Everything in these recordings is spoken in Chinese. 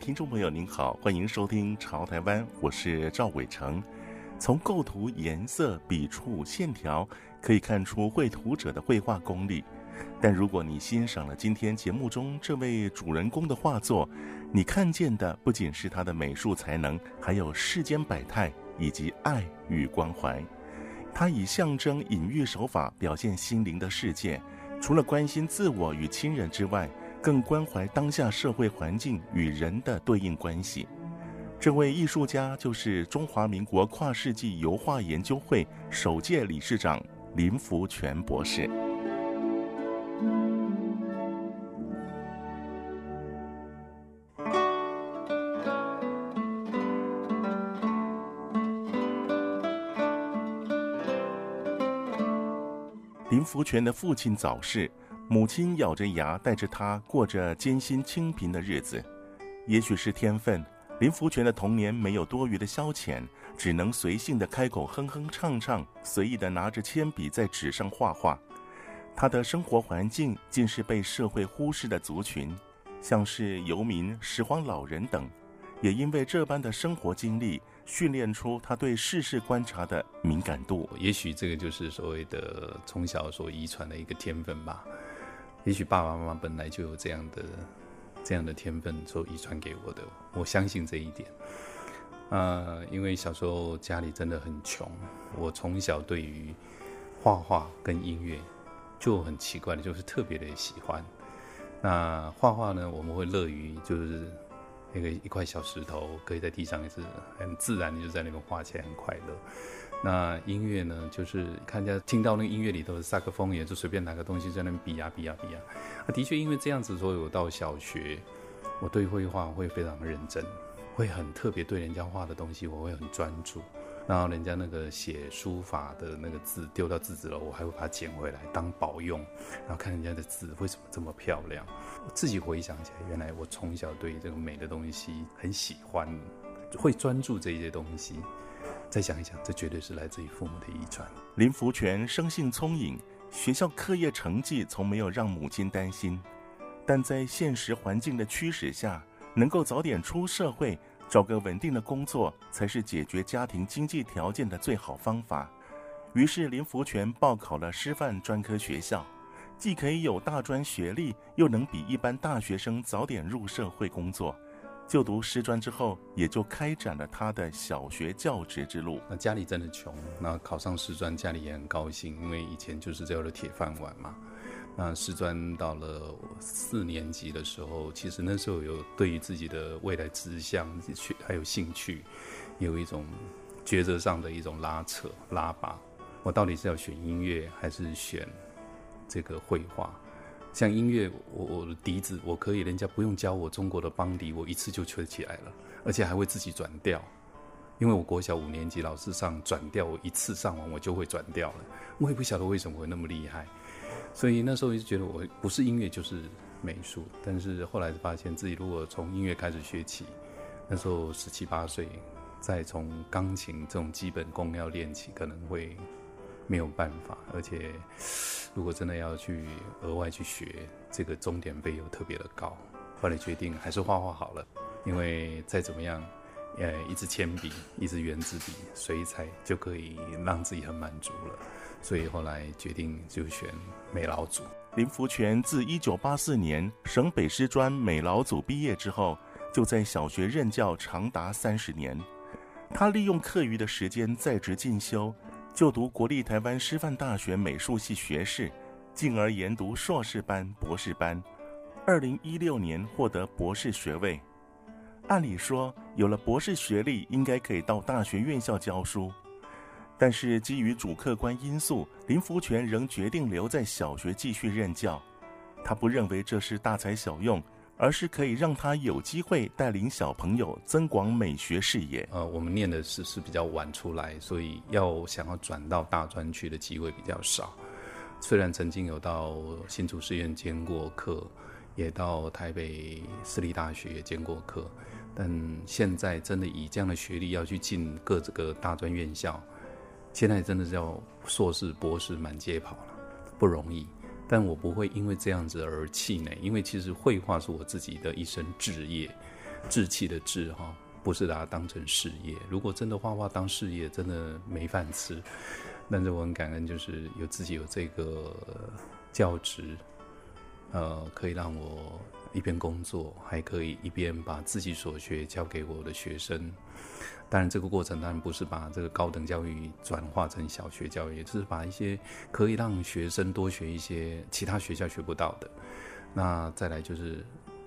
听众朋友，您好，欢迎收听《潮台湾》，我是赵伟成。从构图、颜色、笔触、线条，可以看出绘图者的绘画功力。但如果你欣赏了今天节目中这位主人公的画作，你看见的不仅是他的美术才能，还有世间百态以及爱与关怀。他以象征、隐喻手法表现心灵的世界，除了关心自我与亲人之外，更关怀当下社会环境与人的对应关系。这位艺术家就是中华民国跨世纪油画研究会首届理事长林福全博士。林福全的父亲早逝。母亲咬着牙带着他过着艰辛清贫的日子，也许是天分，林福全的童年没有多余的消遣，只能随性的开口哼哼唱唱，随意的拿着铅笔在纸上画画。他的生活环境竟是被社会忽视的族群，像是游民、拾荒老人等，也因为这般的生活经历，训练出他对世事观察的敏感度。也许这个就是所谓的从小所遗传的一个天分吧。也许爸爸妈妈本来就有这样的、这样的天分，所遗传给我的。我相信这一点。呃，因为小时候家里真的很穷，我从小对于画画跟音乐就很奇怪的，就是特别的喜欢。那画画呢，我们会乐于就是那个一块小石头可以在地上，也是很自然的就在那边画起来，很快乐。那音乐呢，就是看见听到那个音乐里头的萨克风，也就随便拿个东西在那比呀比呀比呀。啊，的确因为这样子，所以我到小学，我对绘画会非常认真，会很特别对人家画的东西，我会很专注。然后人家那个写书法的那个字丢到字纸了，我还会把它捡回来当宝用。然后看人家的字为什么这么漂亮，我自己回想起来，原来我从小对这个美的东西很喜欢，会专注这些东西。再想一想，这绝对是来自于父母的遗传。林福全生性聪颖，学校课业成绩从没有让母亲担心，但在现实环境的驱使下，能够早点出社会，找个稳定的工作，才是解决家庭经济条件的最好方法。于是，林福全报考了师范专科学校，既可以有大专学历，又能比一般大学生早点入社会工作。就读师专之后，也就开展了他的小学教职之路。那家里真的穷，那考上师专，家里也很高兴，因为以前就是这样的铁饭碗嘛。那师专到了四年级的时候，其实那时候有对于自己的未来志向去还有兴趣，有一种抉择上的一种拉扯拉拔。我到底是要选音乐，还是选这个绘画？像音乐，我我的笛子我可以，人家不用教我中国的梆笛，我一次就吹起来了，而且还会自己转调。因为我国小五年级老师上转调，我一次上完我就会转调了。我也不晓得为什么会那么厉害，所以那时候就觉得我不是音乐就是美术。但是后来发现自己如果从音乐开始学起，那时候十七八岁，再从钢琴这种基本功要练起，可能会没有办法，而且。如果真的要去额外去学，这个钟点费又特别的高，后来决定还是画画好了，因为再怎么样，呃，一支铅笔、一支原子笔、水彩就可以让自己很满足了，所以后来决定就选美劳组。林福全自一九八四年省北师专美劳组毕业之后，就在小学任教长达三十年，他利用课余的时间在职进修。就读国立台湾师范大学美术系学士，进而研读硕士班、博士班。二零一六年获得博士学位。按理说，有了博士学历，应该可以到大学院校教书。但是基于主客观因素，林福全仍决定留在小学继续任教。他不认为这是大材小用，而是可以让他有机会带领小朋友增广美学视野。呃，我们念的是是比较晚出来，所以要想要转到大专去的机会比较少。虽然曾经有到新竹师院兼过课，也到台北私立大学也兼过课。但现在真的以这样的学历要去进各这个大专院校，现在真的是要硕士、博士满街跑了，不容易。但我不会因为这样子而气馁，因为其实绘画是我自己的一生志业，志气的志哈，不是把它当成事业。如果真的画画当事业，真的没饭吃。但是我很感恩，就是有自己有这个教职，呃，可以让我。一边工作，还可以一边把自己所学教给我的学生。当然，这个过程当然不是把这个高等教育转化成小学教育，就是把一些可以让学生多学一些其他学校学不到的。那再来就是，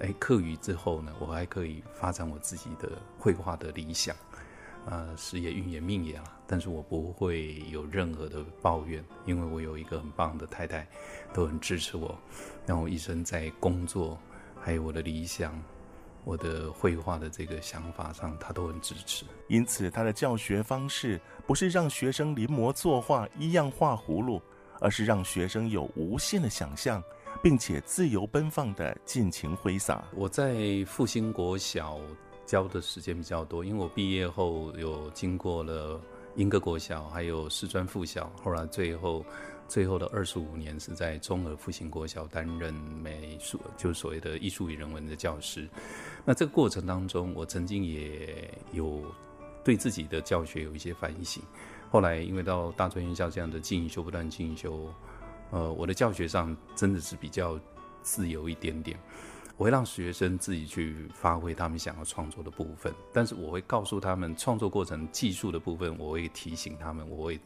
哎，课余之后呢，我还可以发展我自己的绘画的理想。呃，时也运也命也了，但是我不会有任何的抱怨，因为我有一个很棒的太太，都很支持我，让我一生在工作。还有我的理想，我的绘画的这个想法上，他都很支持。因此，他的教学方式不是让学生临摹作画一样画葫芦，而是让学生有无限的想象，并且自由奔放的尽情挥洒。我在复兴国小教的时间比较多，因为我毕业后有经过了英歌国小，还有师专附小，后来最后。最后的二十五年是在中和复兴国小担任美术，就是所谓的艺术与人文的教师。那这个过程当中，我曾经也有对自己的教学有一些反省。后来因为到大专院校这样的进修不断进修，呃，我的教学上真的是比较自由一点点。我会让学生自己去发挥他们想要创作的部分，但是我会告诉他们创作过程技术的部分，我会提醒他们，我会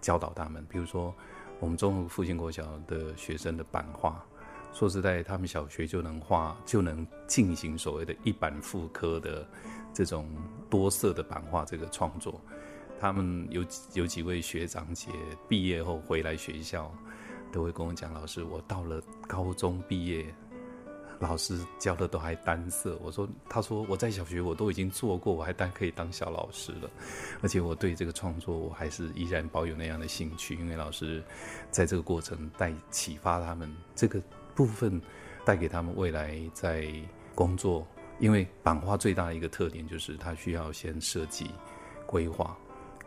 教导他们，比如说。我们中和复兴国小的学生的版画，说实在，他们小学就能画，就能进行所谓的一版复刻的这种多色的版画这个创作。他们有有几位学长姐毕业后回来学校，都会跟我讲：“老师，我到了高中毕业。”老师教的都还单色，我说，他说我在小学我都已经做过，我还单可以当小老师了，而且我对这个创作我还是依然保有那样的兴趣，因为老师在这个过程带启发他们这个部分，带给他们未来在工作，因为版画最大的一个特点就是它需要先设计规划。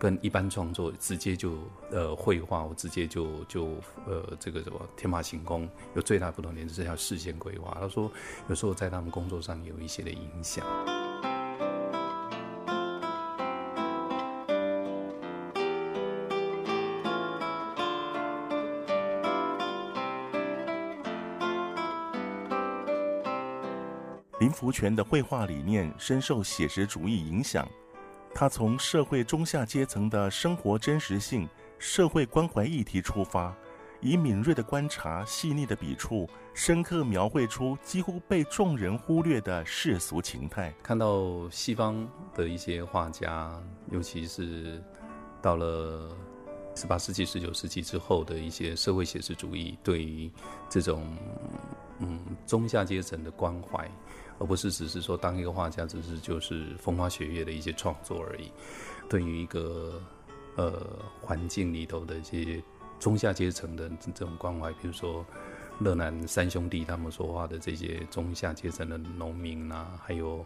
跟一般创作直接就呃绘画，我直接就就呃这个什么天马行空，有最大不同点就是要事先规划。他说有时候在他们工作上有一些的影响。林福全的绘画理念深受写实主义影响。他从社会中下阶层的生活真实性、社会关怀议题出发，以敏锐的观察、细腻的笔触，深刻描绘出几乎被众人忽略的世俗情态。看到西方的一些画家，尤其是到了十八世纪、十九世纪之后的一些社会写实主义，对于这种中下阶层的关怀。而不是只是说当一个画家，只是就是风花雪月的一些创作而已。对于一个呃环境里头的一些中下阶层的这种关怀，比如说勒南三兄弟他们所画的这些中下阶层的农民啊，还有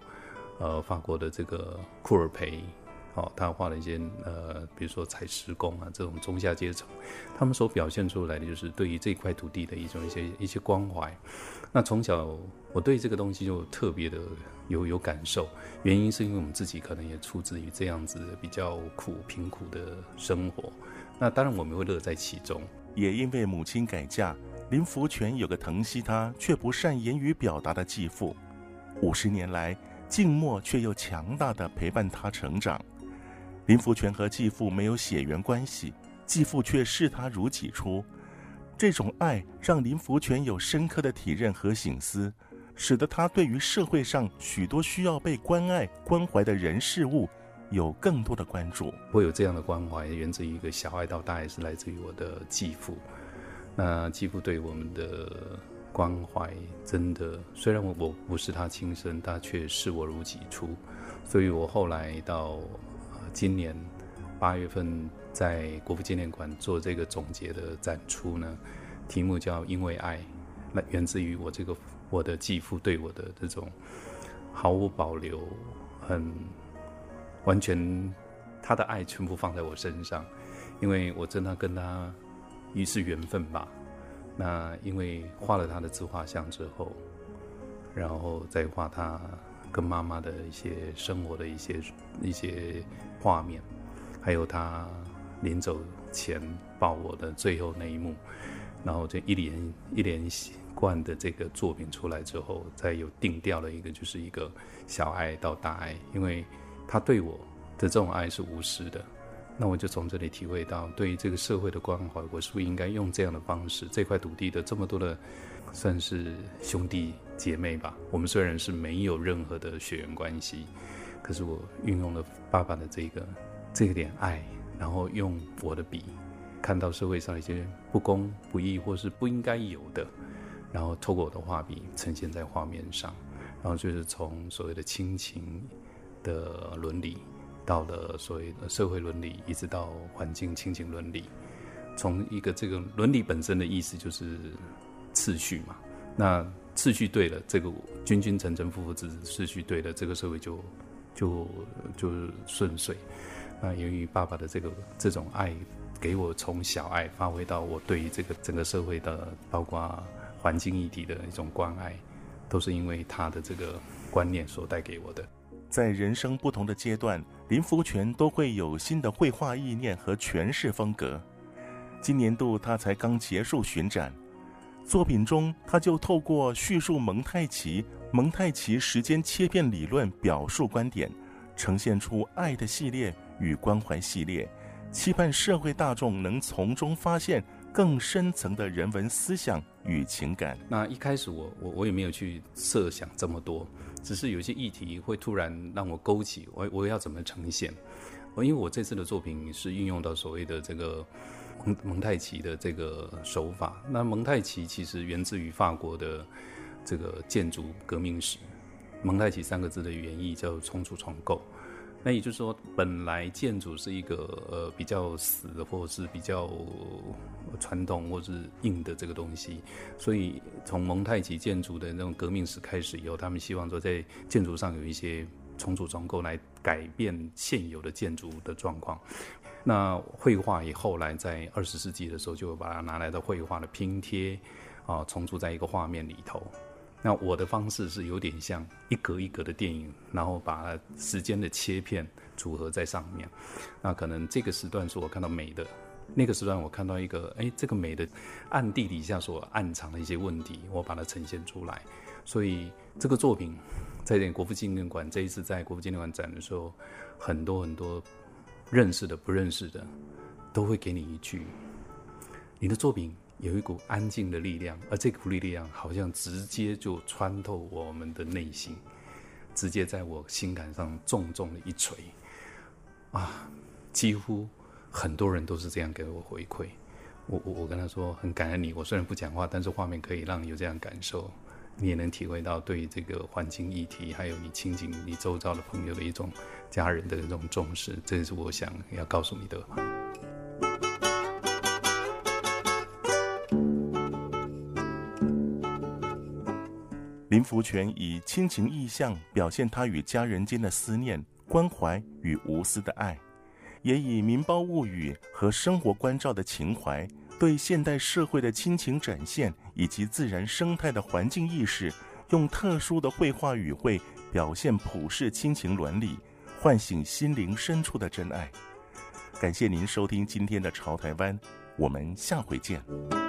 呃法国的这个库尔培。哦，他画了一些呃，比如说采石工啊，这种中下阶层，他们所表现出来的就是对于这块土地的一种一些一些关怀。那从小我对这个东西就特别的有有感受，原因是因为我们自己可能也出自于这样子比较苦贫苦的生活。那当然我们会乐在其中，也因为母亲改嫁，林福全有个疼惜他却不善言语表达的继父，五十年来静默却又强大的陪伴他成长。林福全和继父没有血缘关系，继父却视他如己出。这种爱让林福全有深刻的体认和省思，使得他对于社会上许多需要被关爱、关怀的人事物有更多的关注。会有这样的关怀，源自于一个小爱到大爱，是来自于我的继父。那继父对我们的关怀，真的虽然我我不是他亲生，他却视我如己出。所以我后来到今年八月份，在国父纪念馆做这个总结的展出呢，题目叫“因为爱”，那源自于我这个。我的继父对我的这种毫无保留，很完全，他的爱全部放在我身上，因为我真的跟他于是缘分吧。那因为画了他的自画像之后，然后再画他跟妈妈的一些生活的一些一些画面，还有他临走前抱我的最后那一幕，然后这一连一连。贯的这个作品出来之后，再有定调了一个，就是一个小爱到大爱，因为他对我的这种爱是无私的，那我就从这里体会到，对于这个社会的关怀，我是不是应该用这样的方式？这块土地的这么多的，算是兄弟姐妹吧，我们虽然是没有任何的血缘关系，可是我运用了爸爸的这个这个点爱，然后用我的笔看到社会上一些不公不义或是不应该有的。然后透过我的画笔呈现在画面上，然后就是从所谓的亲情的伦理，到了所谓的社会伦理，一直到环境亲情伦理。从一个这个伦理本身的意思就是次序嘛，那次序对了，这个君君臣臣父父子子次序对了，这个社会就就就顺遂。那由于爸爸的这个这种爱，给我从小爱发挥到我对于这个整个社会的包括。环境议题的一种关爱，都是因为他的这个观念所带给我的。在人生不同的阶段，林福全都会有新的绘画意念和诠释风格。今年度他才刚结束巡展，作品中他就透过叙述蒙太奇、蒙太奇时间切片理论表述观点，呈现出爱的系列与关怀系列，期盼社会大众能从中发现。更深层的人文思想与情感。那一开始我我我也没有去设想这么多，只是有些议题会突然让我勾起，我我要怎么呈现？我因为我这次的作品是运用到所谓的这个蒙蒙太奇的这个手法。那蒙太奇其实源自于法国的这个建筑革命史。蒙太奇三个字的原意叫重组重构。那也就是说，本来建筑是一个呃比较死或者是比较传统或是硬的这个东西，所以从蒙太奇建筑的那种革命史开始以后，他们希望说在建筑上有一些重组重构来改变现有的建筑的状况。那绘画也后来在二十世纪的时候，就把它拿来的绘画的拼贴啊，重组在一个画面里头。那我的方式是有点像一格一格的电影，然后把时间的切片组合在上面。那可能这个时段是我看到美的，那个时段我看到一个，哎，这个美的暗地底下所暗藏的一些问题，我把它呈现出来。所以这个作品在国父纪念馆这一次在国父纪念馆展的时候，很多很多认识的、不认识的，都会给你一句：你的作品。有一股安静的力量，而这股力量好像直接就穿透我们的内心，直接在我心坎上重重的一锤。啊，几乎很多人都是这样给我回馈。我我我跟他说很感恩你，我虽然不讲话，但是画面可以让你有这样感受，你也能体会到对这个环境议题，还有你亲近你周遭的朋友的一种家人的一种重视。这是我想要告诉你的。林福全以亲情意象表现他与家人间的思念、关怀与无私的爱，也以民胞物语和生活关照的情怀，对现代社会的亲情展现以及自然生态的环境意识，用特殊的绘画语汇表现普世亲情伦理，唤醒心灵深处的真爱。感谢您收听今天的《潮台湾》，我们下回见。